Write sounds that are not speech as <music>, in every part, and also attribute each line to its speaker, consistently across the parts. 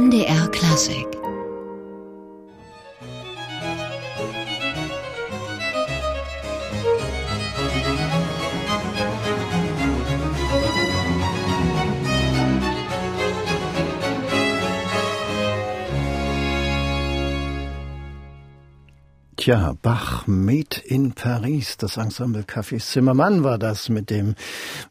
Speaker 1: MDR Klassik
Speaker 2: Tja, Bach Made in Paris, das Ensemble Café Zimmermann war das mit dem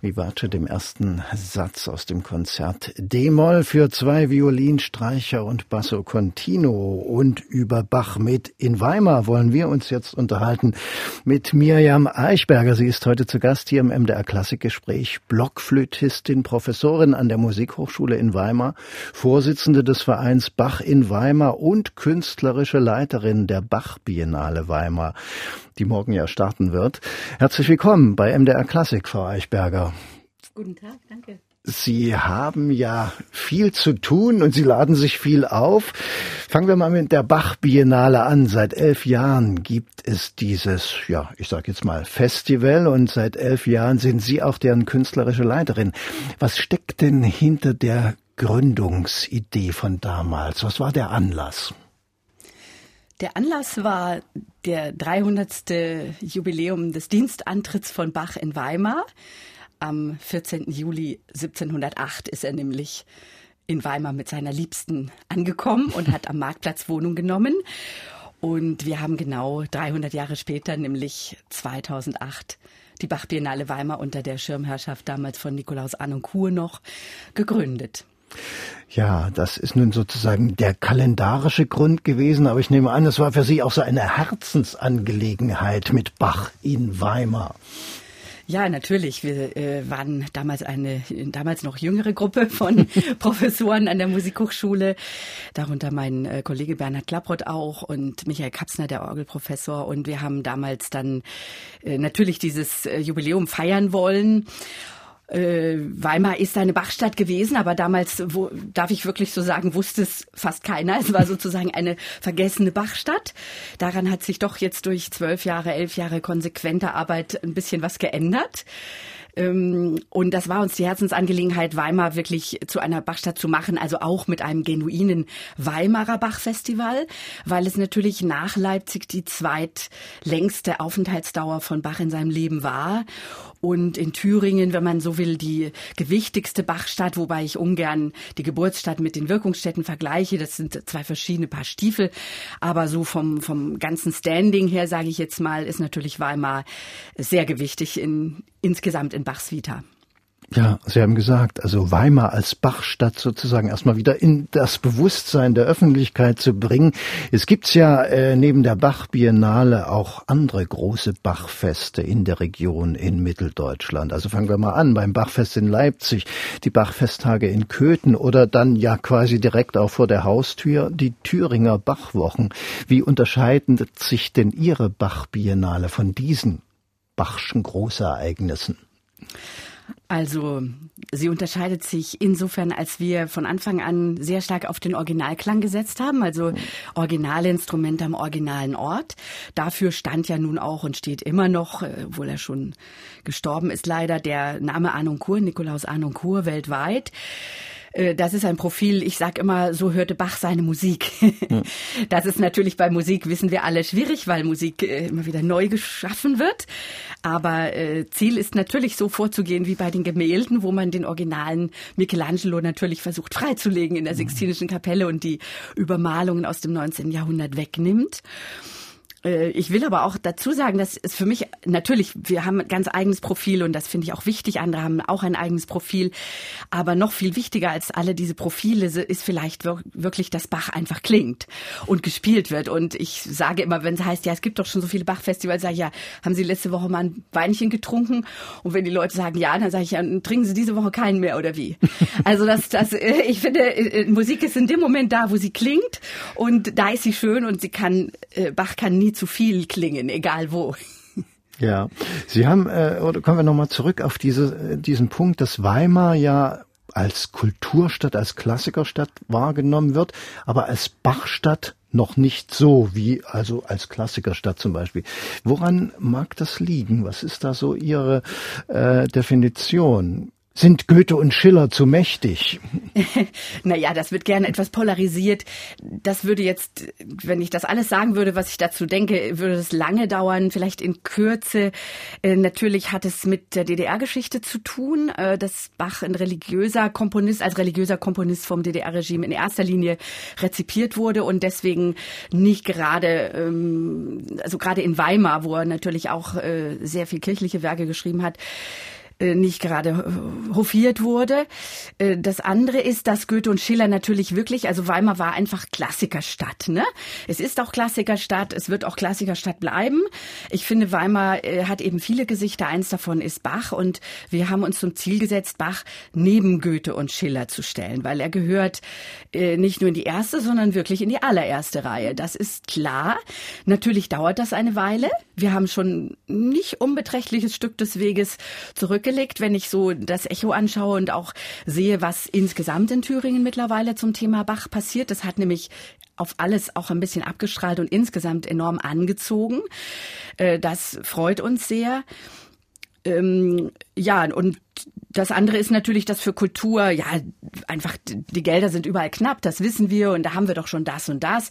Speaker 2: Vivace, dem ersten Satz aus dem Konzert D-Moll für zwei Violinstreicher und Basso Continuo. Und über Bach Made in Weimar wollen wir uns jetzt unterhalten mit Mirjam Eichberger. Sie ist heute zu Gast hier im MDR Klassikgespräch, Blockflötistin, Professorin an der Musikhochschule in Weimar, Vorsitzende des Vereins Bach in Weimar und künstlerische Leiterin der Bach Biennale. Biennale Weimar, die morgen ja starten wird. Herzlich willkommen bei MDR Klassik, Frau Eichberger.
Speaker 3: Guten Tag, danke.
Speaker 2: Sie haben ja viel zu tun und Sie laden sich viel auf. Fangen wir mal mit der Bach Biennale an. Seit elf Jahren gibt es dieses, ja, ich sage jetzt mal Festival und seit elf Jahren sind Sie auch deren künstlerische Leiterin. Was steckt denn hinter der Gründungsidee von damals? Was war der Anlass?
Speaker 3: Der Anlass war der 300. Jubiläum des Dienstantritts von Bach in Weimar. Am 14. Juli 1708 ist er nämlich in Weimar mit seiner Liebsten angekommen und hat am Marktplatz Wohnung genommen. Und wir haben genau 300 Jahre später, nämlich 2008, die Bach Biennale Weimar unter der Schirmherrschaft damals von Nikolaus Annoncourt noch gegründet.
Speaker 2: Ja, das ist nun sozusagen der kalendarische Grund gewesen, aber ich nehme an, es war für Sie auch so eine Herzensangelegenheit mit Bach in Weimar.
Speaker 3: Ja, natürlich. Wir äh, waren damals eine damals noch jüngere Gruppe von <laughs> Professoren an der Musikhochschule, darunter mein äh, Kollege Bernhard Klapprott auch und Michael Kapsner, der Orgelprofessor. Und wir haben damals dann äh, natürlich dieses äh, Jubiläum feiern wollen äh, Weimar ist eine Bachstadt gewesen, aber damals, wo, darf ich wirklich so sagen, wusste es fast keiner. Es war sozusagen eine vergessene Bachstadt. Daran hat sich doch jetzt durch zwölf Jahre, elf Jahre konsequenter Arbeit ein bisschen was geändert. Ähm, und das war uns die Herzensangelegenheit, Weimar wirklich zu einer Bachstadt zu machen, also auch mit einem genuinen Weimarer Bachfestival, weil es natürlich nach Leipzig die zweitlängste Aufenthaltsdauer von Bach in seinem Leben war und in Thüringen, wenn man so will, die gewichtigste Bachstadt, wobei ich ungern die Geburtsstadt mit den Wirkungsstätten vergleiche. Das sind zwei verschiedene Paar Stiefel. Aber so vom, vom ganzen Standing her, sage ich jetzt mal, ist natürlich Weimar sehr gewichtig in, insgesamt in Bachs Vita.
Speaker 2: Ja, Sie haben gesagt, also Weimar als Bachstadt sozusagen erstmal wieder in das Bewusstsein der Öffentlichkeit zu bringen. Es gibt ja äh, neben der Bach-Biennale auch andere große Bachfeste in der Region in Mitteldeutschland. Also fangen wir mal an beim Bachfest in Leipzig, die Bachfesttage in Köthen oder dann ja quasi direkt auch vor der Haustür die Thüringer Bachwochen. Wie unterscheidet sich denn Ihre Bach-Biennale von diesen Bachschen Großereignissen?
Speaker 3: Also sie unterscheidet sich insofern, als wir von Anfang an sehr stark auf den Originalklang gesetzt haben, also originale Instrumente am originalen Ort. Dafür stand ja nun auch und steht immer noch, äh, obwohl er schon gestorben ist leider, der Name Arnoncourt, Nikolaus Arnoncourt weltweit. Äh, das ist ein Profil, ich sage immer, so hörte Bach seine Musik. <laughs> Das ist natürlich bei Musik, wissen wir alle, schwierig, weil Musik äh, immer wieder neu geschaffen wird. Aber äh, Ziel ist natürlich so vorzugehen wie bei den Gemälden, wo man den originalen Michelangelo natürlich versucht freizulegen in der Sixtinischen Kapelle und die Übermalungen aus dem 19. Jahrhundert wegnimmt. Äh, ich will aber auch dazu sagen, dass es für mich natürlich, wir haben ein ganz eigenes Profil und das finde ich auch wichtig. Andere haben auch ein eigenes Profil. Aber noch viel wichtiger als alle diese Profile ist vielleicht wirklich, dass Bach einfach klingt und gespielt wird. Und ich sage immer, wenn es heißt, ja, es gibt doch schon so viele Bachfestivals, sage ich, ja, haben Sie letzte Woche mal ein Weinchen getrunken? Und wenn die Leute sagen, ja, dann sage ich, ja, trinken Sie diese Woche keinen mehr oder wie? <laughs> Also das, das, äh, ich finde, äh, Musik ist in dem Moment da, wo sie klingt und da ist sie schön und sie kann, Bach kann nie nie zu viel klingen, egal wo. <laughs>
Speaker 2: Ja, Sie haben, äh, oder kommen wir nochmal zurück auf diese, äh, diesen Punkt, dass Weimar ja als Kulturstadt, als Klassikerstadt wahrgenommen wird, aber als Bachstadt noch nicht so wie also als Klassikerstadt zum Beispiel. Woran mag das liegen? Was ist da so Ihre äh, Definition? Sind Goethe und Schiller zu mächtig? <laughs>
Speaker 3: naja, das wird gerne etwas polarisiert. Das würde jetzt, wenn ich das alles sagen würde, was ich dazu denke, würde es lange dauern, vielleicht in Kürze. Äh, natürlich hat es mit der DDR-Geschichte zu tun, äh, dass Bach ein religiöser Komponist, als religiöser Komponist vom DDR-Regime in erster Linie rezipiert wurde und deswegen nicht gerade, ähm, also gerade in Weimar, wo er natürlich auch äh, sehr viel kirchliche Werke geschrieben hat, nicht gerade äh, hofiert wurde. Äh, das andere ist, dass Goethe und Schiller natürlich wirklich, also Weimar war einfach Klassikerstadt. Ne? Es ist auch Klassikerstadt, es wird auch Klassikerstadt bleiben. Ich finde, Weimar hat eben viele Gesichter. Eins davon ist Bach und wir haben uns zum Ziel gesetzt, Bach neben Goethe und Schiller zu stellen, weil er gehört nicht nur in die erste, sondern wirklich in die allererste Reihe. Das ist klar. Natürlich dauert das eine Weile. Wir haben schon nicht unbeträchtliches Stück des Weges zurück zurückgelegt, wenn ich so das Echo anschaue und auch sehe, was insgesamt in Thüringen mittlerweile zum Thema Bach passiert. Das hat nämlich auf alles auch ein bisschen abgestrahlt und insgesamt enorm angezogen. Äh, das freut uns sehr. Ähm, ja, und das andere ist natürlich, dass für Kultur, ja, einfach die Gelder sind überall knapp, das wissen wir und da haben wir doch schon das und das.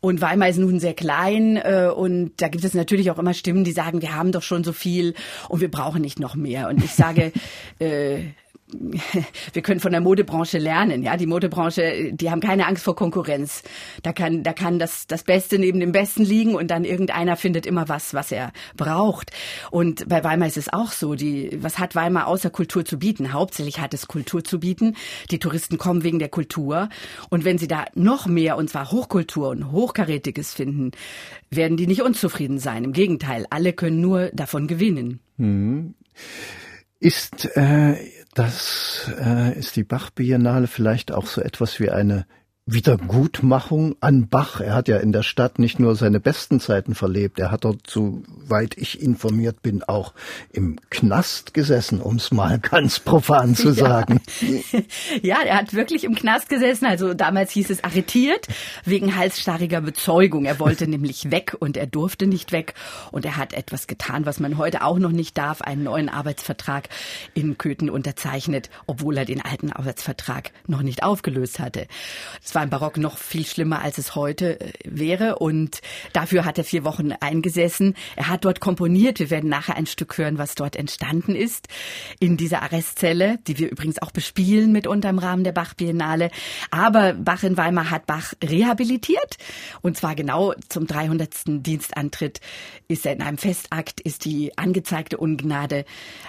Speaker 3: Und Weimar ist nun sehr klein äh, und da gibt es natürlich auch immer Stimmen, die sagen, wir haben doch schon so viel und wir brauchen nicht noch mehr. Und ich sage, <laughs> äh, <laughs> wir können von der Modebranche lernen. Ja, die Modebranche, die haben keine Angst vor Konkurrenz. Da kann, da kann das, das Beste neben dem Besten liegen und dann irgendeiner findet immer was, was er braucht. Und bei Weimar ist es auch so. Die, was hat Weimar außer Kultur zu bieten? Hauptsächlich hat es Kultur zu bieten. Die Touristen kommen wegen der Kultur. Und wenn sie da noch mehr, und zwar Hochkultur und Hochkarätiges finden, werden die nicht unzufrieden sein. Im Gegenteil, alle können nur davon gewinnen.
Speaker 2: Hm. Ist äh, das äh, ist die Bach-Biennale vielleicht auch so etwas wie eine Wiedergutmachung an Bach. Er hat ja in der Stadt nicht nur seine besten Zeiten verlebt, er hat dort, soweit ich informiert bin, auch im Knast gesessen, um es mal <laughs> ganz profan zu sagen.
Speaker 3: Ja. <laughs> ja, er hat wirklich im Knast gesessen. Also damals hieß es arretiert wegen halsstarriger Bezeugung. Er wollte <laughs> nämlich weg und er durfte nicht weg. Und er hat etwas getan, was man heute auch noch nicht darf, einen neuen Arbeitsvertrag in Köthen unterzeichnet, obwohl er den alten Arbeitsvertrag noch nicht aufgelöst hatte. Das war im Barock noch viel schlimmer, als es heute äh, wäre. Und dafür hat er vier Wochen eingesessen. Er hat dort komponiert. Wir werden nachher ein Stück hören, was dort entstanden ist in dieser Arrestzelle, die wir übrigens auch bespielen mitunter im Rahmen der Bach-Biennale. Aber Bach in Weimar hat Bach rehabilitiert. Und zwar genau zum 300. Dienstantritt ist er in einem Festakt, ist die angezeigte Ungnade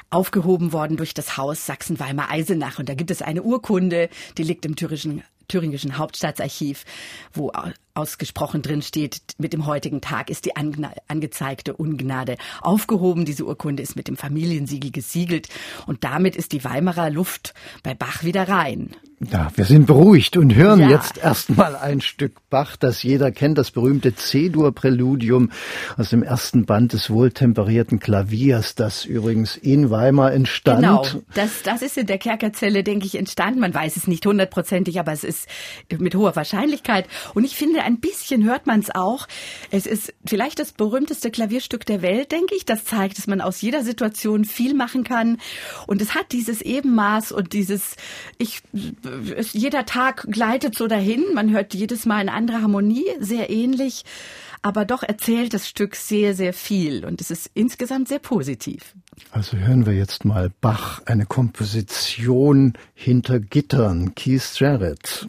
Speaker 3: aufgehoben worden durch das Haus Sachsen-Weimar-Eisenach. Und da gibt es eine Urkunde, die liegt im thürischen thüringischen Hauptstaatsarchiv, wo ausgesprochen drin steht, mit dem heutigen Tag ist die angezeigte Ungnade aufgehoben. Diese Urkunde ist mit dem Familiensiegel gesiegelt und damit ist die Weimarer Luft bei Bach wieder rein.
Speaker 2: Ja, wir sind beruhigt und hören ja. jetzt erstmal ein Stück Bach, das jeder kennt, das berühmte C-Dur-Präludium aus dem ersten Band des wohltemperierten Klaviers, das übrigens in Weimar entstand.
Speaker 3: Genau, das, das ist in der Kerkerzelle, denke ich, entstanden. Man weiß es nicht hundertprozentig, aber es ist mit hoher Wahrscheinlichkeit. Und ich finde, ein bisschen hört man es auch. Es ist vielleicht das berühmteste Klavierstück der Welt, denke ich. Das zeigt, dass man aus jeder Situation viel machen kann. Und es hat dieses Ebenmaß und dieses, ich jeder Tag gleitet so dahin. Man hört jedes Mal eine andere Harmonie, sehr ähnlich. Aber doch erzählt das Stück sehr, sehr viel und es ist insgesamt sehr positiv.
Speaker 2: Also hören wir jetzt mal Bach, eine Komposition hinter Gittern, Keith Jarrett.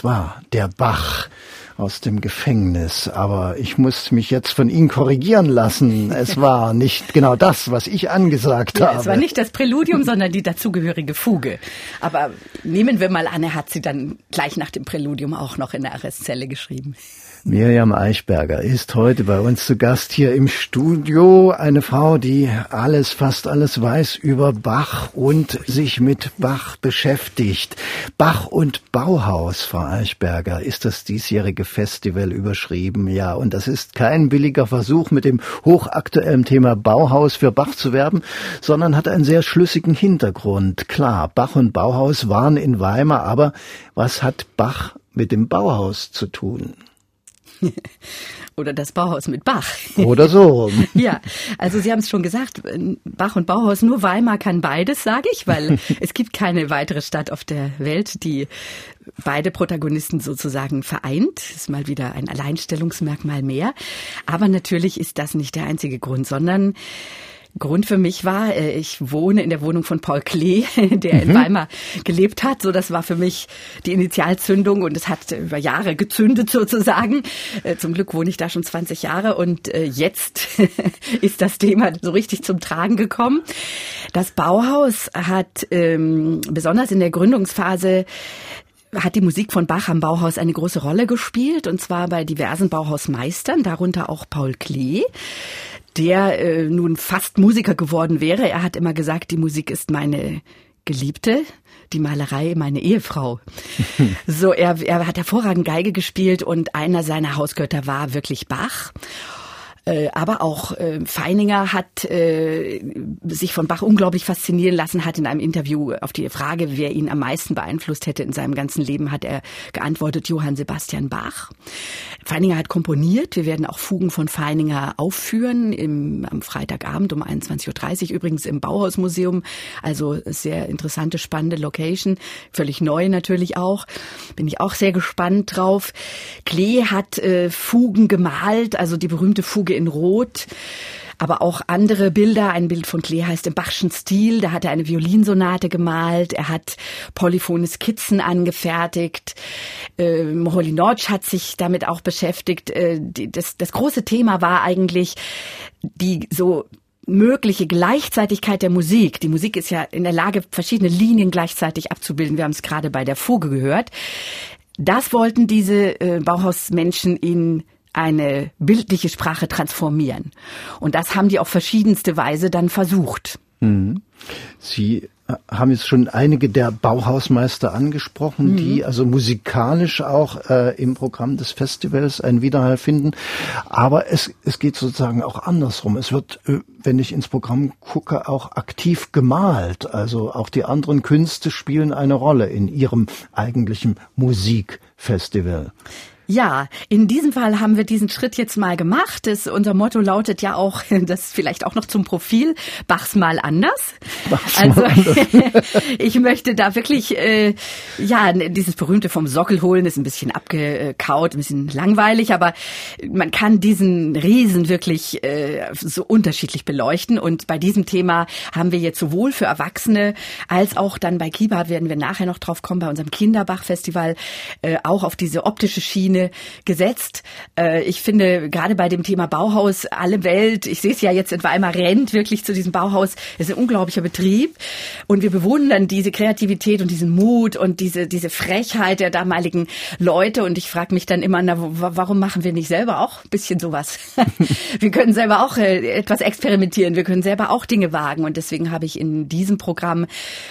Speaker 2: Das war der Bach aus dem Gefängnis. Aber ich muss mich jetzt von Ihnen korrigieren lassen. Es war nicht genau das, was ich angesagt
Speaker 3: ja,
Speaker 2: habe.
Speaker 3: Es war nicht das Präludium, sondern die dazugehörige Fuge. Aber nehmen wir mal an, er hat sie dann gleich nach dem Präludium auch noch in der Arrestzelle geschrieben.
Speaker 2: Miriam Eichberger ist heute bei uns zu Gast hier im Studio. Eine Frau, die alles, fast alles weiß über Bach und sich mit Bach beschäftigt. Bach und Bauhaus, Frau Eichberger, ist das diesjährige Festival überschrieben. Ja, und das ist kein billiger Versuch, mit dem hochaktuellen Thema Bauhaus für Bach zu werben, sondern hat einen sehr schlüssigen Hintergrund. Klar, Bach und Bauhaus waren in Weimar, aber was hat Bach mit dem Bauhaus zu tun? <laughs>
Speaker 3: Oder das Bauhaus mit Bach.
Speaker 2: Oder so. <laughs>
Speaker 3: ja, also Sie haben es schon gesagt, Bach und Bauhaus, nur Weimar kann beides, sage ich, weil <laughs> es gibt keine weitere Stadt auf der Welt, die beide Protagonisten sozusagen vereint. Das ist mal wieder ein Alleinstellungsmerkmal mehr. Aber natürlich ist das nicht der einzige Grund, sondern Grund für mich war, äh, ich wohne in der Wohnung von Paul Klee, <laughs> der mhm. in Weimar gelebt hat. So, das war für mich die Initialzündung und es hat über Jahre gezündet sozusagen. Äh, zum Glück wohne ich da schon 20 Jahre und äh, jetzt <laughs> ist das Thema so richtig zum Tragen gekommen. Das Bauhaus hat ähm, besonders in der Gründungsphase hat die Musik von Bach am Bauhaus eine große Rolle gespielt, und zwar bei diversen Bauhausmeistern, darunter auch Paul Klee der äh, nun fast Musiker geworden wäre. Er hat immer gesagt, die Musik ist meine Geliebte, die Malerei meine Ehefrau. <laughs> so, er, er hat hervorragend Geige gespielt und einer seiner Hausgötter war wirklich Bach. Äh, aber auch äh, Feininger hat äh, sich von Bach unglaublich faszinieren lassen, hat in einem Interview auf die Frage, wer ihn am meisten beeinflusst hätte in seinem ganzen Leben, hat er geantwortet, Johann Sebastian Bach. Feininger hat komponiert. Wir werden auch Fugen von Feininger aufführen im, am Freitagabend um 21.30 Uhr, übrigens im Bauhausmuseum. Also sehr interessante, spannende Location. Völlig neu natürlich auch. Bin ich auch sehr gespannt drauf. Klee hat äh, Fugen gemalt, also die berühmte Fuge in Rot aber auch andere Bilder. Ein Bild von Klee heißt im Bachschen Stil. Da hat er eine Violinsonate gemalt. Er hat polyphone Skizzen angefertigt. Ähm, Holly Notch hat sich damit auch beschäftigt. Äh, die, das, das große Thema war eigentlich die so mögliche Gleichzeitigkeit der Musik. Die Musik ist ja in der Lage, verschiedene Linien gleichzeitig abzubilden. Wir haben es gerade bei der Fuge gehört. Das wollten diese äh, Bauhausmenschen in eine bildliche Sprache transformieren. Und das haben die auf verschiedenste Weise dann versucht.
Speaker 2: Mhm. Sie äh, haben jetzt schon einige der Bauhausmeister angesprochen, mhm. die also musikalisch auch äh, im Programm des Festivals einen Widerhall finden. Aber es, es geht sozusagen auch andersrum. Es wird, äh, wenn ich ins Programm gucke, auch aktiv gemalt. Also auch die anderen Künste spielen eine Rolle in ihrem eigentlichen Musikfestival.
Speaker 3: Ja, in diesem Fall haben wir diesen Schritt jetzt mal gemacht. Das, unser Motto lautet ja auch, <laughs> das vielleicht auch noch zum Profil, Bachs mal anders. Bach's also mal anders. <laughs> ich möchte da wirklich, äh, ja, dieses berühmte vom Sockel holen ist ein bisschen abgekaut, ein bisschen langweilig, aber man kann diesen Riesen wirklich äh, so unterschiedlich beleuchten. Und bei diesem Thema haben wir jetzt sowohl für Erwachsene als auch dann bei Kiba werden wir nachher noch drauf kommen, bei unserem Kinderbach-Festival, äh, auch auf diese optische Schiene Schiene gesetzt. Äh, ich finde gerade bei dem Thema Bauhaus alle Welt, ich sehe es ja jetzt in Weimar, rennt wirklich zu diesem Bauhaus. Es ist ein unglaublicher Betrieb und wir bewundern diese Kreativität und diesen Mut und diese, diese Frechheit der damaligen Leute und ich frage mich dann immer, na, warum machen wir nicht selber auch ein bisschen sowas? <laughs> wir können selber auch äh, etwas experimentieren, wir können selber auch Dinge wagen und deswegen habe ich in diesem Programm,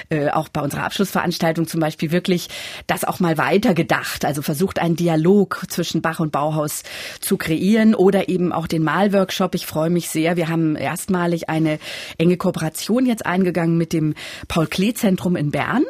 Speaker 3: äh, auch bei unserer Abschlussveranstaltung zum Beispiel wirklich das auch mal weitergedacht, also versucht einen Dialog zwischen Bach und Bauhaus zu kreieren oder eben auch den Malworkshop. Ich freue mich sehr. Wir haben erstmalig eine enge Kooperation jetzt eingegangen mit dem Paul Klee Zentrum in Bern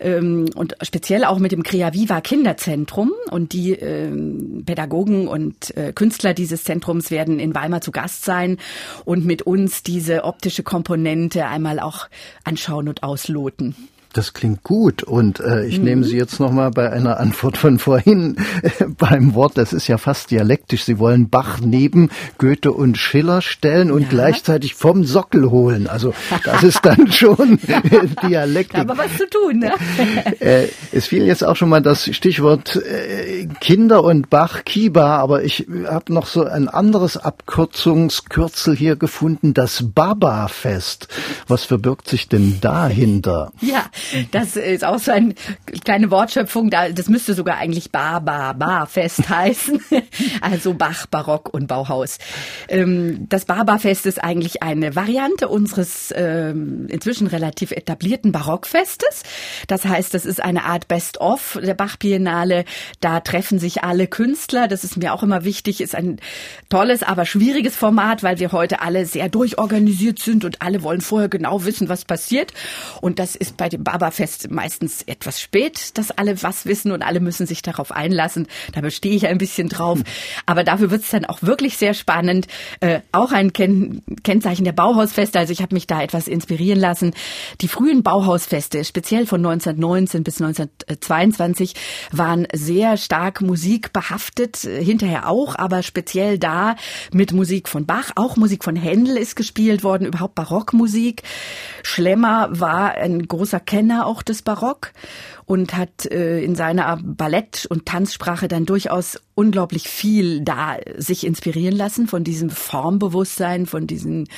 Speaker 3: ähm, und speziell auch mit dem Creaviva Kinderzentrum und die ähm, Pädagogen und äh, Künstler dieses Zentrums werden in Weimar zu Gast sein und mit uns diese optische Komponente einmal auch anschauen und ausloten.
Speaker 2: Das klingt gut und äh, ich mhm. nehme Sie jetzt nochmal bei einer Antwort von vorhin äh, beim Wort, das ist ja fast dialektisch. Sie wollen Bach neben Goethe und Schiller stellen und ja. gleichzeitig vom Sockel holen. Also das ist dann <laughs> schon Dialektik.
Speaker 3: Aber was zu tun, ne? <laughs>
Speaker 2: äh, es fiel jetzt auch schon mal das Stichwort äh, Kinder und Bach, Kiba, aber ich habe noch so ein anderes Abkürzungskürzel hier gefunden, das Baba-Fest. Was verbirgt sich denn dahinter?
Speaker 3: Ja, das ist auch so eine kleine Wortschöpfung. Das müsste sogar eigentlich Bar, Bar, Bar Fest heißen. <laughs> Also Bach, Barock und Bauhaus. Ähm, das Barbarfest ist eigentlich eine Variante unseres ähm, inzwischen relativ etablierten Barockfestes. Das heißt, das ist eine Art Best-of der Bach-Biennale. Da treffen sich alle Künstler. Das ist mir auch immer wichtig. Ist ein tolles, aber schwieriges Format, weil wir heute alle sehr durchorganisiert sind und alle wollen vorher genau wissen, was passiert. Und das ist bei dem Barberfest meistens etwas spät, dass alle was wissen und alle müssen sich darauf einlassen. Da bestehe ich ein bisschen drauf. Aber dafür wird es dann auch wirklich sehr spannend. Äh, auch ein Ken Kennzeichen der Bauhausfeste. Also ich habe mich da etwas inspirieren lassen. Die frühen Bauhausfeste, speziell von 1919 bis 1922, waren sehr stark musikbehaftet. Hinterher auch, aber speziell da mit Musik von Bach. Auch Musik von Händel ist gespielt worden, überhaupt Barockmusik. Schlemmer war ein großer Kenner auch des Barock und hat äh, in seiner Ballett- und Tanzsprache dann durchaus unglaublich viel da sich inspirieren lassen von diesem Formbewusstsein, von diesen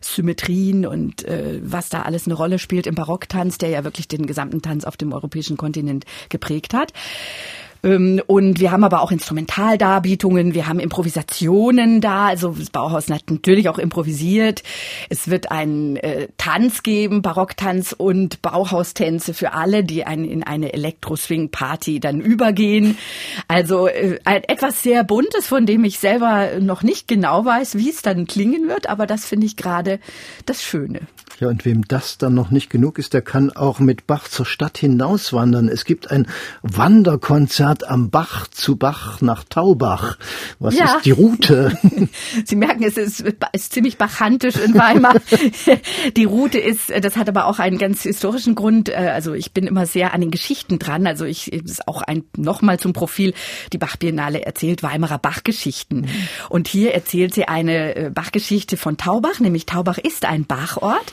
Speaker 3: Symmetrien und äh, was da alles eine Rolle spielt im Barocktanz, der ja wirklich den gesamten Tanz auf dem europäischen Kontinent geprägt hat. Ähm, und wir haben aber auch Instrumentaldarbietungen, wir haben Improvisationen da. Also das Bauhaus hat natürlich auch improvisiert. Es wird einen äh, Tanz geben, Barocktanz und Bauhaustänze für alle, die ein, in eine Elektro-Swing-Party dann übergehen. Also äh, etwas sehr Buntes, von dem ich selber noch nicht genau weiß, wie es dann klingen wird. Aber das finde ich gerade das Schöne.
Speaker 2: Ja, und wem das dann noch nicht genug ist, der kann auch mit Bach zur Stadt hinauswandern. Es gibt ein Wanderkonzert am Bach zu Bach nach Taubach. Was ja. ist die Route? <laughs>
Speaker 3: Sie merken, es ist, ist ziemlich bachantisch in Weimar. <laughs> die Route ist, das hat aber auch einen ganz historischen Grund. Äh, also ich bin immer sehr an den Geschichten dran. Also ich ist auch ein nochmal zum Profil. Die Bach-Biennale erzählt Weimarer Bachgeschichten. Mhm. Und hier erzählt sie eine äh, Bachgeschichte von Taubach, nämlich Taubach ist ein Bachort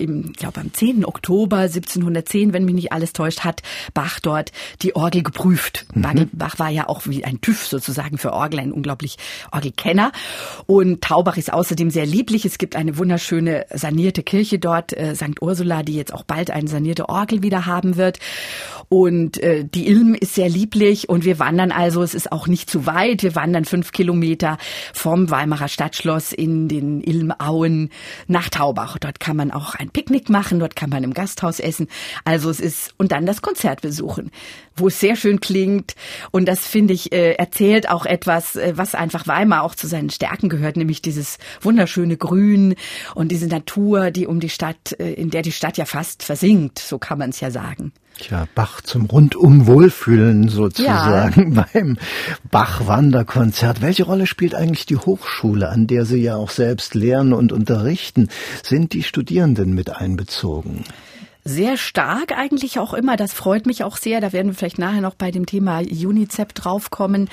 Speaker 3: im, glaube am 10. Oktober 1710, wenn mich nicht alles täuscht, hat Bach dort die Orgel geprüft. Mhm. Bach war ja auch wie ein TÜV sozusagen für Orgel, ein unglaublich Orgelkenner. Und Taubach ist außerdem sehr lieblich. Es gibt eine wunderschöne sanierte Kirche dort, äh, St. Ursula, die jetzt auch bald eine sanierte Orgel wieder haben wird. Und äh, die Ilm ist sehr lieblich und wir wandern also, es ist auch nicht zu weit. Wir wandern fünf Kilometer vom Weimarer Stadtschloss in den Ilmauen nach Taubach. Dort kann man auch ein Picknick machen, dort kann man im Gasthaus essen. Also es ist, und dann das Konzert besuchen, wo es sehr schön klingt. Und das finde ich, äh, erzählt auch etwas, äh, was einfach Weimar auch zu seinen Stärken gehört, nämlich dieses wunderschöne Grün und diese Natur, die um die Stadt, äh, in der die Stadt ja fast versinkt, so kann man es ja sagen.
Speaker 2: Tja, Bach zum rundum Wohlfühlen sozusagen ja. <laughs> beim Bach-Wanderkonzert. Welche Rolle spielt eigentlich die Hochschule, an der Sie ja auch selbst lehren und unterrichten? Sind die Studierenden mit einbezogen?
Speaker 3: Sehr stark eigentlich auch immer. Das freut mich auch sehr. Da werden wir vielleicht nachher noch bei dem Thema UNICEF draufkommen.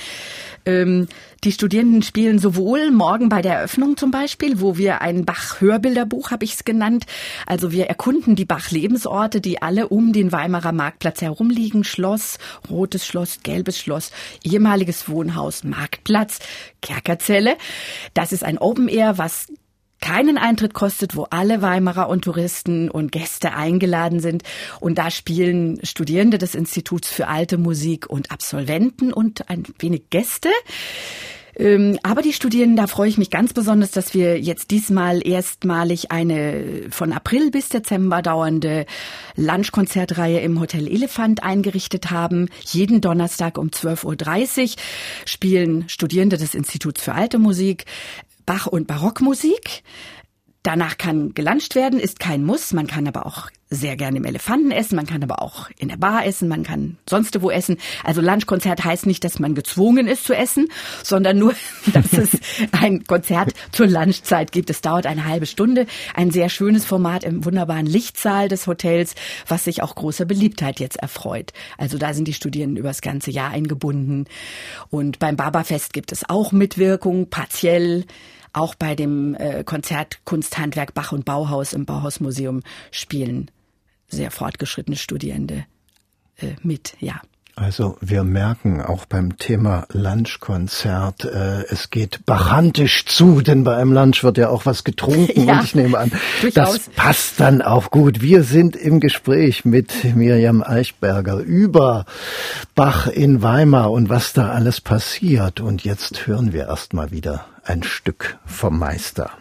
Speaker 3: Ähm, die Studierenden spielen sowohl morgen bei der Eröffnung zum Beispiel, wo wir ein Bach-Hörbilderbuch, habe ich es genannt. Also wir erkunden die Bach-Lebensorte, die alle um den Weimarer Marktplatz herumliegen. Schloss, Rotes Schloss, Gelbes Schloss, ehemaliges Wohnhaus, Marktplatz, Kerkerzelle. Das ist ein Open Air, was keinen Eintritt kostet, wo alle Weimarer und Touristen und Gäste eingeladen sind. Und da spielen Studierende des Instituts für alte Musik und Absolventen und ein wenig Gäste. Ähm, aber die Studierenden, da freue ich mich ganz besonders, dass wir jetzt diesmal erstmalig eine von April bis Dezember dauernde Lunchkonzertreihe im Hotel Elefant eingerichtet haben. Jeden Donnerstag um 12.30 Uhr spielen Studierende des Instituts für alte Musik Bach- und Barockmusik. Danach kann gelanscht werden, ist kein Muss. Man kann aber auch sehr gerne im Elefanten essen, man kann aber auch in der Bar essen, man kann sonst wo essen. Also Lunchkonzert heißt nicht, dass man gezwungen ist zu essen, sondern nur, <laughs> dass es ein Konzert zur Lunchzeit gibt. Es dauert eine halbe Stunde. Ein sehr schönes Format im wunderbaren Lichtsaal des Hotels, was sich auch großer Beliebtheit jetzt erfreut. Also da sind die Studierenden übers ganze Jahr eingebunden. Und beim Barberfest gibt es auch Mitwirkung, partiell. Auch bei dem äh, Konzert Kunsthandwerk Bach und Bauhaus im Bauhausmuseum spielen sehr fortgeschrittene Studierende äh, mit, ja.
Speaker 2: Also wir merken auch beim Thema Lunchkonzert, äh, es geht bachantisch zu, denn bei einem Lunch wird ja auch was getrunken <laughs> ja, und ich nehme an, durchaus. das passt dann auch gut. Wir sind im Gespräch mit Miriam Eichberger über Bach in Weimar und was da alles passiert. Und jetzt hören wir erstmal wieder ein Stück vom Meister.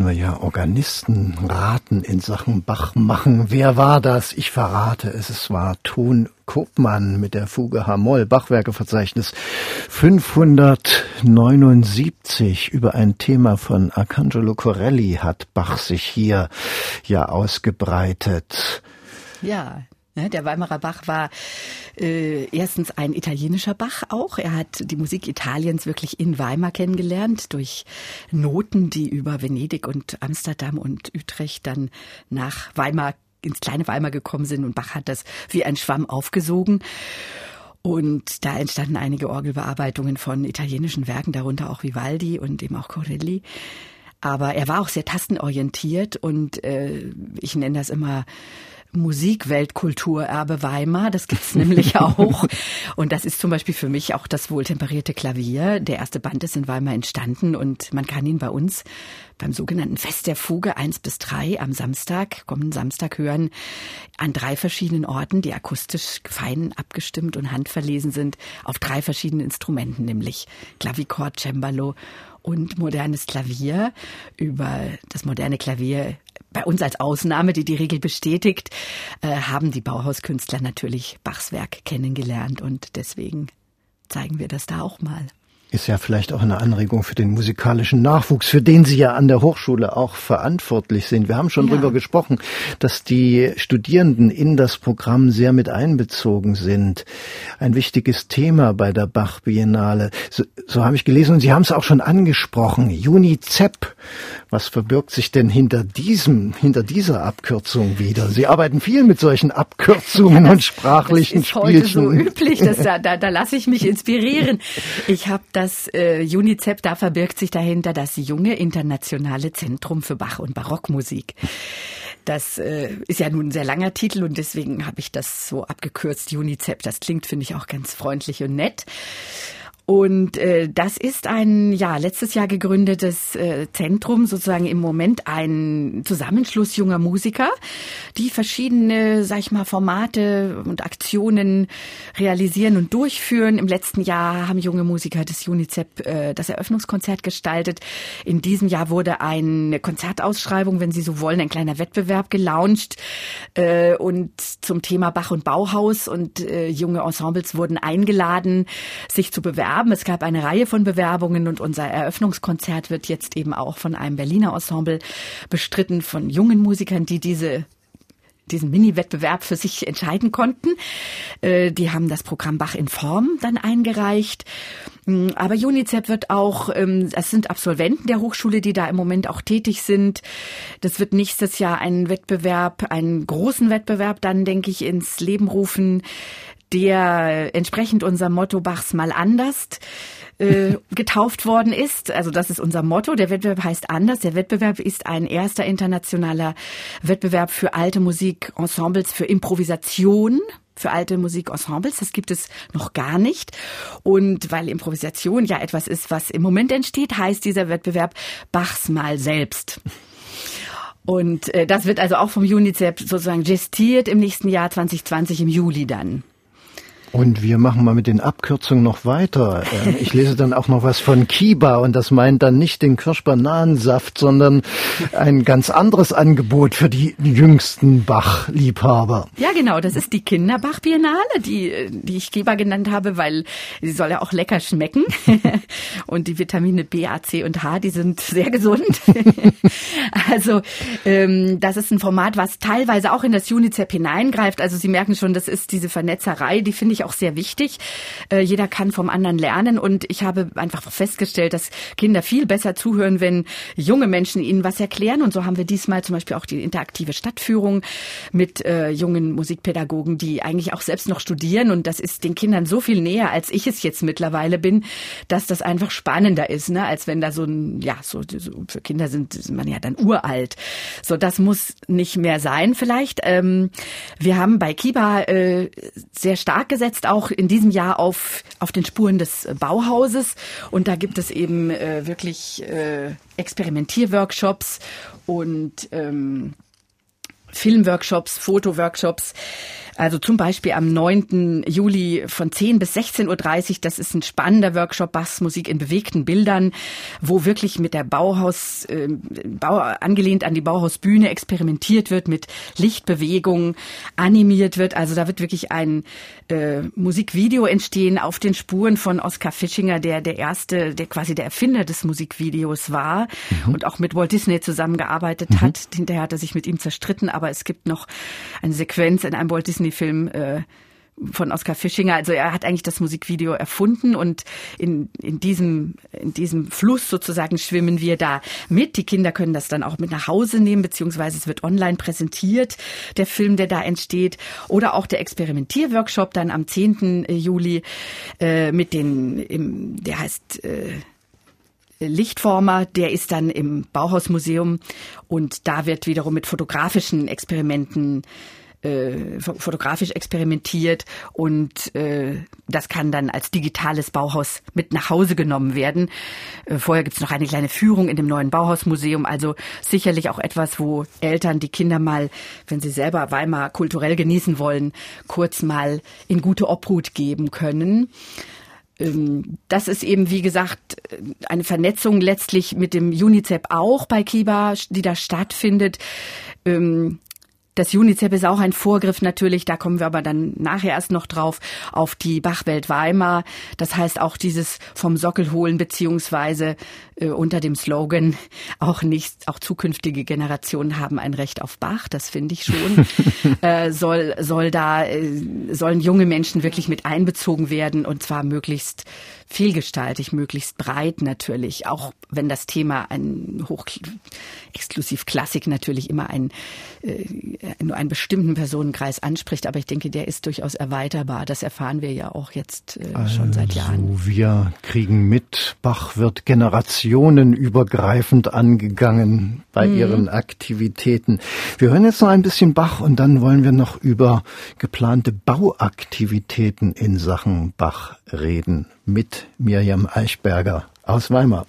Speaker 2: Könnten wir ja Organisten raten in Sachen Bach machen. Wer war das? Ich verrate es. Es war Thun Kopmann mit der Fuge H-Moll, Bachwerkeverzeichnis 579. Über ein Thema von Arcangelo Corelli hat Bach sich hier ja ausgebreitet.
Speaker 3: Ja, der Weimarer Bach war äh, erstens ein italienischer Bach auch. Er hat die Musik Italiens wirklich in Weimar kennengelernt durch Noten, die über Venedig und Amsterdam und Utrecht dann nach Weimar ins kleine Weimar gekommen sind und Bach hat das wie ein Schwamm aufgesogen. Und da entstanden einige Orgelbearbeitungen von italienischen Werken, darunter auch Vivaldi und eben auch Corelli. Aber er war auch sehr tastenorientiert und äh, ich nenne das immer Musikweltkulturerbe Weimar. Das gibt's nämlich <laughs> auch. Und das ist zum Beispiel für mich auch das wohltemperierte Klavier. Der erste Band ist in Weimar entstanden und man kann ihn bei uns beim sogenannten Fest der Fuge eins bis drei am Samstag, kommenden Samstag hören, an drei verschiedenen Orten, die akustisch fein abgestimmt und handverlesen sind, auf drei verschiedenen Instrumenten, nämlich Klavichord, Cembalo und modernes Klavier. Über das moderne Klavier bei uns als Ausnahme, die die Regel bestätigt, äh, haben die Bauhauskünstler natürlich Bachs Werk kennengelernt und deswegen zeigen wir das da auch mal
Speaker 2: ist ja vielleicht auch eine Anregung für den musikalischen Nachwuchs, für den Sie ja an der Hochschule auch verantwortlich sind. Wir haben schon ja. darüber gesprochen, dass die Studierenden in das Programm sehr mit einbezogen sind. Ein wichtiges Thema bei der Bach Biennale. So, so habe ich gelesen und Sie haben es auch schon angesprochen. UNICEP. Was verbirgt sich denn hinter diesem, hinter dieser Abkürzung wieder? Sie arbeiten viel mit solchen Abkürzungen ja, das, und sprachlichen
Speaker 3: das ist
Speaker 2: Spielchen.
Speaker 3: Heute so üblich, dass da, <laughs> da, da lasse ich mich inspirieren. Ich habe das äh, UNICEF, da verbirgt sich dahinter das junge internationale Zentrum für Bach- und Barockmusik. Das äh, ist ja nun ein sehr langer Titel und deswegen habe ich das so abgekürzt, UNICEF. Das klingt, finde ich, auch ganz freundlich und nett. Und äh, das ist ein ja letztes Jahr gegründetes äh, Zentrum, sozusagen im Moment ein Zusammenschluss junger Musiker, die verschiedene, sag ich mal, Formate und Aktionen realisieren und durchführen. Im letzten Jahr haben junge Musiker des UNICEF äh, das Eröffnungskonzert gestaltet. In diesem Jahr wurde eine Konzertausschreibung, wenn Sie so wollen, ein kleiner Wettbewerb gelauncht äh, und zum Thema Bach und Bauhaus und äh, junge Ensembles wurden eingeladen, sich zu bewerben bewerben. Es gab eine Reihe von Bewerbungen und unser Eröffnungskonzert wird jetzt eben auch von einem Berliner Ensemble bestritten, von jungen Musikern, die diese diesen Mini-Wettbewerb für sich entscheiden konnten. Äh, die haben das Programm Bach in Form dann eingereicht. Mm, aber UNICEF wird auch, ähm, es sind Absolventen der Hochschule, die da im Moment auch tätig sind. Das wird nächstes Jahr einen Wettbewerb, einen großen Wettbewerb dann, denke ich, ins Leben rufen, der entsprechend unserem Motto Bachs mal anders äh, <laughs> getauft worden ist. Also das ist unser Motto. Der Wettbewerb heißt anders. Der Wettbewerb ist ein erster internationaler Wettbewerb für alte Musikensembles für Improvisation für alte Musikensembles. Das gibt es noch gar nicht. Und weil Improvisation ja etwas ist, was im Moment entsteht, heißt dieser Wettbewerb Bachs mal selbst. Und äh, das wird also auch vom UNICEF sozusagen gestiert im nächsten Jahr 2020 im Juli dann.
Speaker 2: Und wir machen mal mit den Abkürzungen noch weiter. Ähm, ich lese dann auch noch was von Kiba und das meint dann nicht den Kirschbananensaft, sondern ein ganz anderes Angebot für die jüngsten Bach-Liebhaber.
Speaker 3: Ja, genau. Das ist die Kinderbach-Biennale, die, die ich Kiba genannt habe, weil sie soll ja auch lecker schmecken. <laughs> Und die Vitamine B, A, C und H, die sind sehr gesund. <laughs> Also, ähm, das ist ein Format, was teilweise auch in das UNICEF hineingreift. Also Sie merken schon, das ist diese Vernetzerei, die finde ich ich auch sehr wichtig. Äh, jeder kann vom anderen lernen und ich habe einfach festgestellt, dass Kinder viel besser zuhören, wenn junge Menschen ihnen was erklären. Und so haben wir diesmal zum Beispiel auch die interaktive Stadtführung mit äh, jungen Musikpädagogen, die eigentlich auch selbst noch studieren. Und das ist den Kindern so viel näher, als ich es jetzt mittlerweile bin, dass das einfach spannender ist, ne? als wenn da so ein, ja, so, so für Kinder sind, ist man ja dann uralt. So, das muss nicht mehr sein vielleicht. Ähm, wir haben bei Kiba äh, sehr stark gesetzt, setzt auch in diesem Jahr auf, auf den Spuren des Bauhauses. Und da gibt es eben äh, wirklich äh, Experimentierworkshops und ähm, Filmworkshops, Fotoworkshops. Also zum Beispiel am 9. Juli von 10 bis 16.30 Uhr. Das ist ein spannender Workshop Bassmusik in bewegten Bildern, wo wirklich mit der Bauhaus, äh, Bau, angelehnt an die Bauhausbühne experimentiert wird, mit Lichtbewegungen animiert wird. Also da wird wirklich ein äh, Musikvideo entstehen auf den Spuren von Oskar Fischinger, der der erste, der quasi der Erfinder des Musikvideos war mhm. und auch mit Walt Disney zusammengearbeitet mhm. hat. Hinterher hat er sich mit ihm zerstritten, aber es gibt noch eine Sequenz in einem Walt Disney Disney-Film äh, von Oskar Fischinger. Also er hat eigentlich das Musikvideo erfunden und in, in diesem, in diesem Fluss sozusagen schwimmen wir da mit. Die Kinder können das dann auch mit nach Hause nehmen, beziehungsweise es wird online präsentiert, der Film, der da entsteht. Oder auch der Experimentierworkshop dann am 10. Juli äh, mit den, im, der heißt, äh, Lichtformer, der ist dann im Bauhausmuseum und da wird wiederum mit fotografischen Experimenten äh, fotografisch experimentiert und äh, das kann dann als digitales Bauhaus mit nach Hause genommen werden. Äh, vorher gibt's noch eine kleine Führung in dem neuen Bauhausmuseum, also sicherlich auch etwas, wo Eltern die Kinder mal, wenn sie selber Weimar kulturell genießen wollen, kurz mal in gute Obhut geben können ähm, das ist eben, wie gesagt, eine Vernetzung letztlich mit dem UNICEF auch bei Kiba, die da stattfindet. Ähm, das UNICEF ist auch ein Vorgriff natürlich, da kommen wir aber dann nachher erst noch drauf, auf die Bachwelt Weimar. Das heißt auch dieses vom Sockel holen beziehungsweise äh, unter dem Slogan <laughs> auch nicht, auch zukünftige Generationen haben ein Recht auf Bach, das finde ich schon, <laughs> äh, soll, soll da, äh, sollen junge Menschen wirklich mit einbezogen werden und zwar möglichst vielgestaltig, möglichst breit natürlich, auch wenn das Thema ein hoch exklusiv Klassik natürlich immer ein, äh, nur einen bestimmten Personenkreis anspricht, aber ich denke, der ist durchaus erweiterbar. Das erfahren wir ja auch jetzt äh, also schon seit also Jahren.
Speaker 2: Wir kriegen mit, Bach wird generationenübergreifend angegangen bei mhm. ihren Aktivitäten. Wir hören jetzt noch ein bisschen Bach und dann wollen wir noch über geplante Bauaktivitäten in Sachen Bach reden mit Mirjam Eichberger aus Weimar.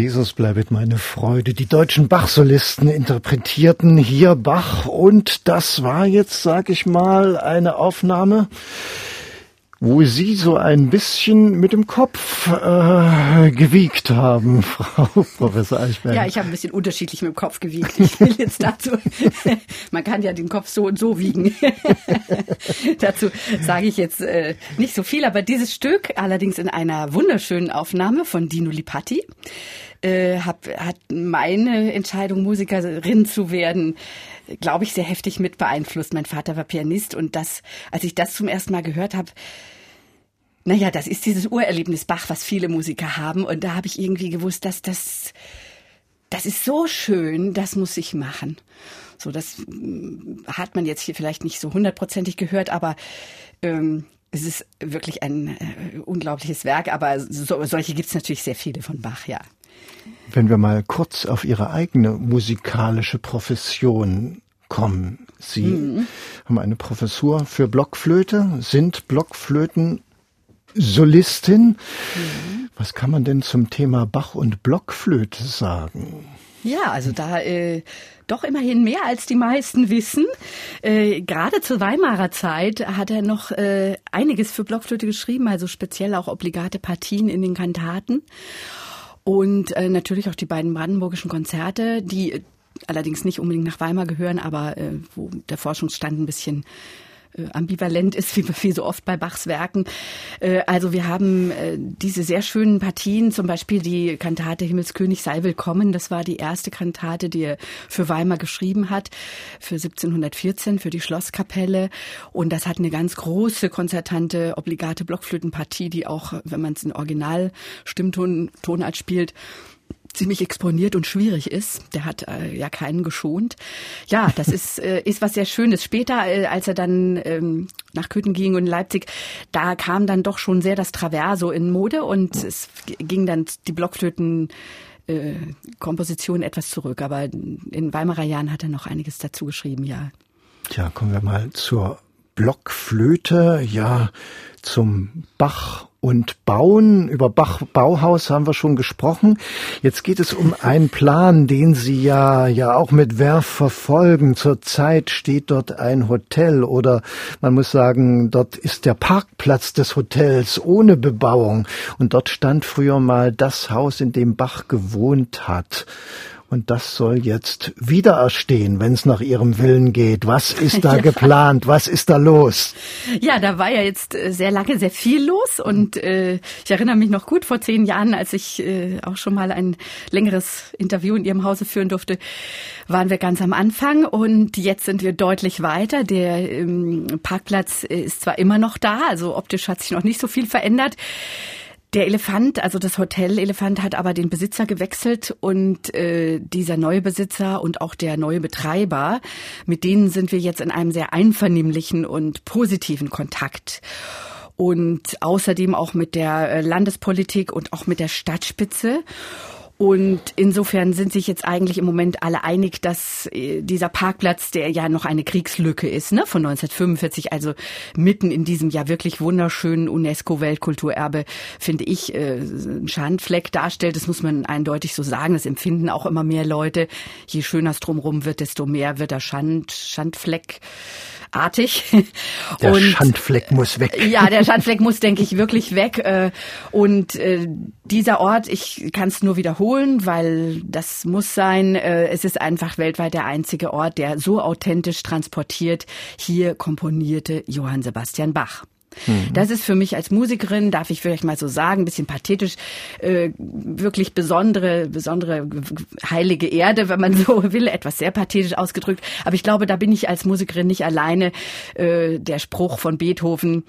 Speaker 2: Jesus bleibet meine Freude. Die deutschen Bach-Solisten interpretierten hier Bach und das war jetzt, sag ich mal, eine Aufnahme, wo Sie so ein bisschen mit dem Kopf äh, gewiegt haben, <laughs> Frau Professor Eichberg.
Speaker 3: Ja, ich habe ein bisschen unterschiedlich mit dem Kopf gewiegt. Ich will jetzt dazu, <laughs> man kann ja den Kopf so und so wiegen. <laughs> dazu sage ich jetzt äh, nicht so viel, aber dieses Stück, allerdings in einer wunderschönen Aufnahme von Dino Lipatti, äh, hab, hat meine Entscheidung, Musikerin zu werden, glaube ich, sehr heftig mit beeinflusst. Mein Vater war Pianist und das, als ich das zum ersten Mal gehört habe, naja, das ist dieses Urerlebnis Bach, was viele Musiker haben. Und da habe ich irgendwie gewusst, dass das, das ist so schön, das muss ich machen. So, das hm, hat man jetzt hier vielleicht nicht so hundertprozentig gehört, aber ähm, es ist wirklich ein äh, unglaubliches Werk. Aber so, solche gibt es natürlich sehr viele von Bach, ja.
Speaker 2: Wenn wir mal kurz auf Ihre eigene musikalische Profession kommen. Sie mhm. haben eine Professur für Blockflöte, sind Blockflöten Solistin. Mhm. Was kann man denn zum Thema Bach und Blockflöte sagen?
Speaker 3: Ja, also da äh, doch immerhin mehr als die meisten wissen. Äh, gerade zur Weimarer Zeit hat er noch äh, einiges für Blockflöte geschrieben, also speziell auch obligate Partien in den Kantaten. Und äh, natürlich auch die beiden brandenburgischen Konzerte, die allerdings nicht unbedingt nach Weimar gehören, aber äh, wo der Forschungsstand ein bisschen äh, ambivalent ist, wie, wie so oft bei Bachs Werken. Äh, also wir haben äh, diese sehr schönen Partien, zum Beispiel die Kantate Himmelskönig sei willkommen. Das war die erste Kantate, die er für Weimar geschrieben hat, für 1714, für die Schlosskapelle. Und das hat eine ganz große, konzertante, obligate Blockflötenpartie, die auch, wenn man es in Original-Stimmtonart spielt, ziemlich exponiert und schwierig ist. Der hat äh, ja keinen geschont. Ja, das <laughs> ist, äh, ist was sehr Schönes. Später, äh, als er dann ähm, nach Köthen ging und in Leipzig, da kam dann doch schon sehr das Traverso in Mode und es ging dann die Blockflöten äh, Komposition etwas zurück. Aber in Weimarer Jahren hat er noch einiges dazu geschrieben, ja.
Speaker 2: Tja, kommen wir mal zur Blockflöte, ja, zum Bach und Bauen. Über Bach Bauhaus haben wir schon gesprochen. Jetzt geht es um einen Plan, den Sie ja, ja auch mit Werf verfolgen. Zurzeit steht dort ein Hotel oder man muss sagen, dort ist der Parkplatz des Hotels ohne Bebauung. Und dort stand früher mal das Haus, in dem Bach gewohnt hat. Und das soll jetzt wieder erstehen, wenn es nach Ihrem Willen geht. Was ist da ja. <laughs> geplant? Was ist da los?
Speaker 3: Ja, da war ja jetzt äh, sehr lange sehr viel los. Und äh, ich erinnere mich noch gut vor zehn Jahren, als ich äh, auch schon mal ein längeres Interview in Ihrem Hause führen durfte, waren wir ganz am Anfang. Und jetzt sind wir deutlich weiter. Der ähm, Parkplatz ist zwar immer noch da, also optisch hat sich noch nicht so viel verändert. Der Elefant, also das Hotel Elefant, hat aber den Besitzer gewechselt und äh, dieser neue Besitzer und auch der neue Betreiber, mit denen sind wir jetzt in einem sehr einvernehmlichen und positiven Kontakt und außerdem auch mit der äh, Landespolitik und auch mit der Stadtspitze. Und insofern sind sich jetzt eigentlich im Moment alle einig, dass äh, dieser Parkplatz, der ja noch eine Kriegslücke ist, ne, von 1945, also mitten in diesem ja wirklich wunderschönen UNESCO-Weltkulturerbe, finde ich, äh, ein Schandfleck darstellt. Das muss man eindeutig so sagen. Das empfinden auch immer mehr Leute. Je schöner es drumherum wird, desto mehr wird der Schand, Schandfleck artig.
Speaker 2: Der und, Schandfleck muss weg.
Speaker 3: Ja, der Schandfleck muss, denke ich, wirklich weg. Äh, und äh, dieser Ort, ich kann es nur wiederholen, weil das muss sein. Äh, es ist einfach weltweit der einzige Ort, der so authentisch transportiert hier komponierte Johann Sebastian Bach. Mhm. Das ist für mich als Musikerin, darf ich vielleicht mal so sagen, ein bisschen pathetisch, äh, wirklich besondere, besondere heilige Erde, wenn man <laughs> so will, etwas sehr pathetisch ausgedrückt. Aber ich glaube, da bin ich als Musikerin nicht alleine. Äh, der Spruch von Beethoven,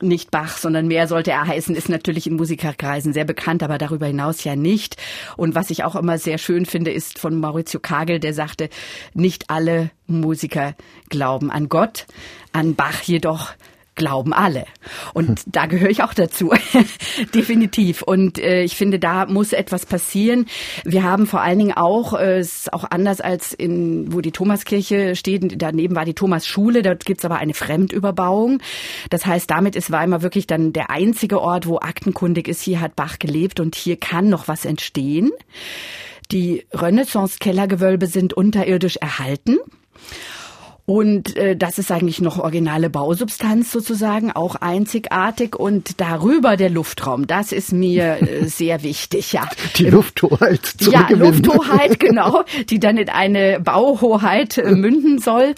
Speaker 3: nicht Bach, sondern mehr sollte er heißen, ist natürlich in Musikerkreisen sehr bekannt, aber darüber hinaus ja nicht. Und was ich auch immer sehr schön finde, ist von Maurizio Kagel, der sagte, nicht alle Musiker glauben an Gott, an Bach jedoch glauben alle. Und hm. da gehöre ich auch dazu, <laughs> definitiv. Und äh, ich finde, da muss etwas passieren. Wir haben vor allen Dingen auch, äh, ist auch anders als in, wo die Thomaskirche steht, daneben war die Thomasschule, dort gibt's aber eine Fremdüberbauung. Das heißt, damit ist Weimar wirklich dann der einzige Ort, wo aktenkundig ist, hier hat Bach gelebt und hier kann noch was entstehen. Die Renaissance-Kellergewölbe sind unterirdisch erhalten. Und äh, das ist eigentlich noch originale Bausubstanz sozusagen, auch einzigartig. Und darüber der Luftraum, das ist mir äh, <laughs> sehr wichtig, ja.
Speaker 2: Die Lufthoheit zu
Speaker 3: Ja, Lufthoheit, <laughs> genau, die dann in eine Bauhoheit äh, münden soll.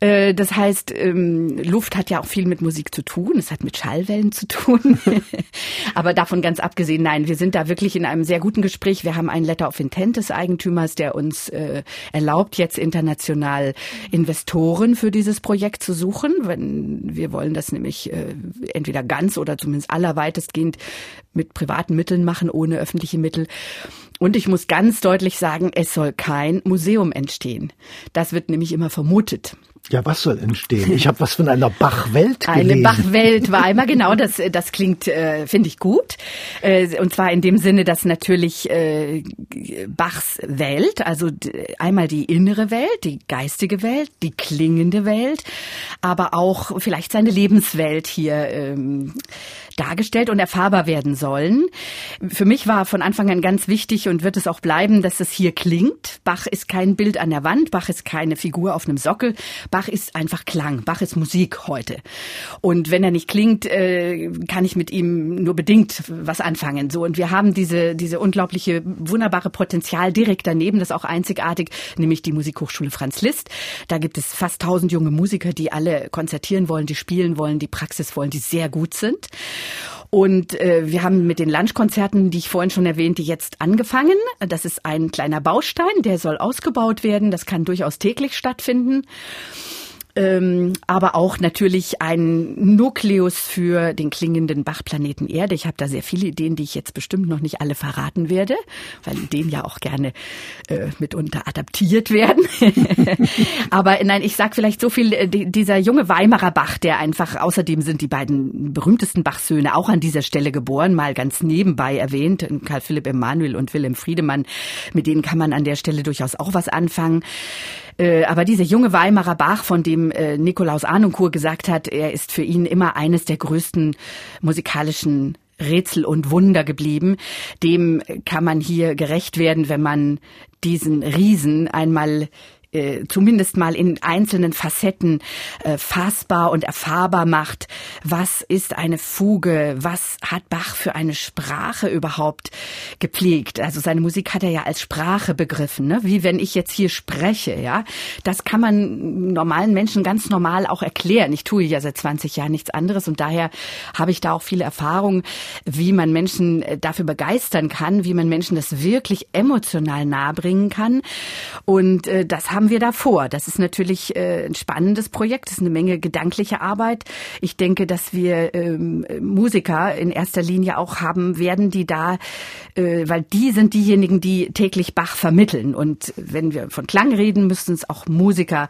Speaker 3: Äh, das heißt, ähm, Luft hat ja auch viel mit Musik zu tun, es hat mit Schallwellen zu tun. <laughs> Aber davon ganz abgesehen, nein, wir sind da wirklich in einem sehr guten Gespräch. Wir haben ein Letter of Intent des Eigentümers, der uns äh, erlaubt, jetzt international Investoren Investoren für dieses Projekt zu suchen. Wenn, wir wollen das nämlich äh, entweder ganz oder zumindest allerweitestgehend mit privaten Mitteln machen, ohne öffentliche Mittel. Und ich muss ganz deutlich sagen, es soll kein Museum entstehen. Das wird nämlich immer vermutet.
Speaker 2: Ja, was soll entstehen? Ich habe was von einer Bachwelt
Speaker 3: gelesen. Eine Bachwelt war einmal genau, das, das klingt, äh, finde ich gut. Äh, und zwar in dem Sinne, dass natürlich äh, Bachs Welt, also einmal die innere Welt, die geistige Welt, die klingende Welt, aber auch vielleicht seine Lebenswelt hier ähm, dargestellt und erfahrbar werden sollen. Für mich war von Anfang an ganz wichtig und wird es auch bleiben, dass es hier klingt. Bach ist kein Bild an der Wand, Bach ist keine Figur auf einem Sockel. Bach ist einfach Klang, Bach ist Musik heute. Und wenn er nicht klingt, äh, kann ich mit ihm nur bedingt was anfangen. So und wir haben diese diese unglaubliche wunderbare Potenzial direkt daneben, das auch einzigartig, nämlich die Musikhochschule Franz Liszt. Da gibt es fast tausend junge Musiker, die alle konzertieren wollen, die spielen wollen, die Praxis wollen, die sehr gut sind. Und äh, wir haben mit den Lunchkonzerten, die ich vorhin schon erwähnte, jetzt angefangen. Das ist ein kleiner Baustein, der soll ausgebaut werden. Das kann durchaus täglich stattfinden ähm, aber auch natürlich ein Nukleus für den klingenden Bachplaneten Erde. Ich habe da sehr viele Ideen, die ich jetzt bestimmt noch nicht alle verraten werde, weil Ideen ja auch gerne äh, mitunter adaptiert werden. <laughs> aber nein, ich sag vielleicht so viel, äh, dieser junge Weimarer Bach, der einfach, außerdem sind die beiden berühmtesten Bachsöhne auch an dieser Stelle geboren, mal ganz nebenbei erwähnt, Karl Philipp Emanuel und Wilhelm Friedemann, mit denen kann man an der Stelle durchaus auch was anfangen. Äh, aber dieser junge Weimarer Bach, von dem äh, Nikolaus Arnoncourt gesagt hat, er ist für ihn immer eines der größten musikalischen Rätsel und Wunder geblieben. Dem kann man hier gerecht werden, wenn man diesen Riesen einmal äh, zumindest mal in einzelnen Facetten äh, fassbar und erfahrbar macht. Was ist eine Fuge? Was hat Bach für eine Sprache überhaupt gepflegt? Also seine Musik hat er ja als Sprache begriffen, ne? wie wenn ich jetzt hier spreche. Ja, das kann man normalen Menschen ganz normal auch erklären. Ich tue ja seit 20 Jahren nichts anderes und daher habe ich da auch viele Erfahrungen, wie man Menschen äh, dafür begeistern kann, wie man Menschen das wirklich emotional nahebringen kann. Und äh, das haben haben wir da vor? Das ist natürlich äh, ein spannendes Projekt, das ist eine Menge gedankliche Arbeit. Ich denke, dass wir ähm, Musiker in erster Linie auch haben werden, die da, äh, weil die sind diejenigen, die täglich Bach vermitteln. Und wenn wir von Klang reden, müssen es auch Musiker,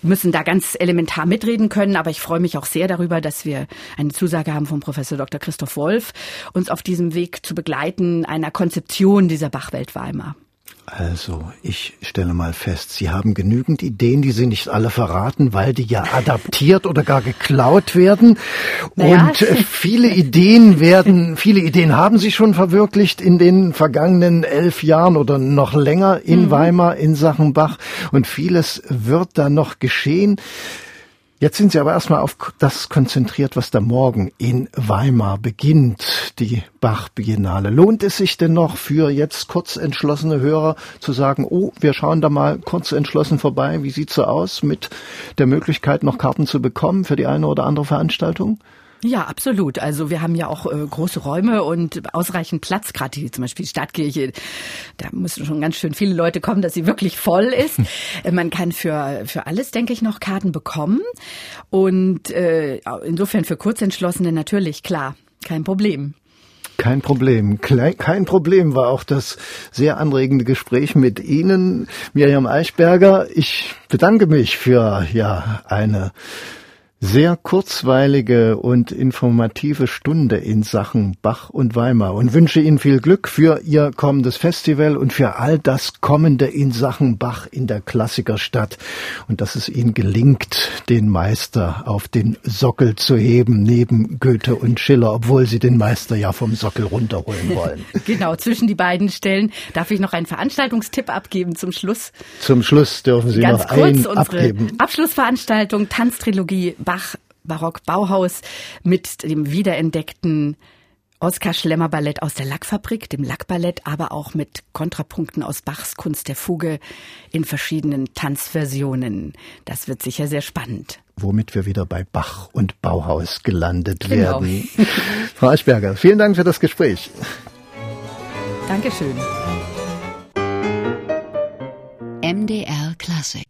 Speaker 3: müssen da ganz elementar mitreden können. Aber ich freue mich auch sehr darüber, dass wir eine Zusage haben von Professor Dr. Christoph Wolf, uns auf diesem Weg zu begleiten, einer Konzeption dieser Bachwelt Weimar.
Speaker 2: Also, ich stelle mal fest, Sie haben genügend Ideen, die Sie nicht alle verraten, weil die ja adaptiert oder gar geklaut werden. Naja. Und äh, viele Ideen werden, <laughs> viele Ideen haben Sie schon verwirklicht in den vergangenen elf Jahren oder noch länger in mhm. Weimar in Sachen Bach. Und vieles wird da noch geschehen. Jetzt sind Sie aber erstmal auf das konzentriert, was da morgen in Weimar beginnt, die Bach-Biennale. Lohnt es sich denn noch für jetzt kurz entschlossene Hörer zu sagen, oh, wir schauen da mal kurz entschlossen vorbei, wie sieht's so aus mit der Möglichkeit, noch Karten zu bekommen für die eine oder andere Veranstaltung?
Speaker 3: Ja, absolut. Also wir haben ja auch äh, große Räume und ausreichend Platz, gerade hier zum Beispiel die Stadtkirche. Da müssen schon ganz schön viele Leute kommen, dass sie wirklich voll ist. <laughs> Äh, man kann für, für alles, denke ich, noch Karten bekommen. Und äh, insofern für Kurzentschlossene natürlich, klar, kein Problem.
Speaker 2: Kein Problem. Kein Problem war auch das sehr anregende Gespräch mit Ihnen, Miriam Eichberger. Ich bedanke mich für ja eine sehr kurzweilige und informative Stunde in Sachen Bach und Weimar und wünsche Ihnen viel Glück für Ihr kommendes Festival und für all das Kommende in Sachen Bach in der Klassikerstadt und dass es Ihnen gelingt, den Meister auf den Sockel zu heben, neben Goethe und Schiller, obwohl Sie den Meister ja vom Sockel runterholen wollen. <laughs>
Speaker 3: genau, zwischen die beiden Stellen darf ich noch einen Veranstaltungstipp abgeben zum Schluss.
Speaker 2: Zum Schluss dürfen Sie
Speaker 3: Ganz
Speaker 2: noch
Speaker 3: kurz
Speaker 2: einen
Speaker 3: unsere
Speaker 2: abgeben.
Speaker 3: Abschlussveranstaltung Tanztrilogie Bach Barock Bauhaus mit dem wiederentdeckten Oskar Schlemmer Ballett aus der Lackfabrik, dem Lackballett, aber auch mit Kontrapunkten aus Bachs Kunst der Fuge in verschiedenen Tanzversionen. Das wird sicher sehr spannend.
Speaker 2: Womit wir wieder bei Bach und Bauhaus gelandet
Speaker 3: Genau.
Speaker 2: werden. <laughs> Frau Aschberger, vielen Dank für das Gespräch.
Speaker 3: Dankeschön.
Speaker 1: MDR Classic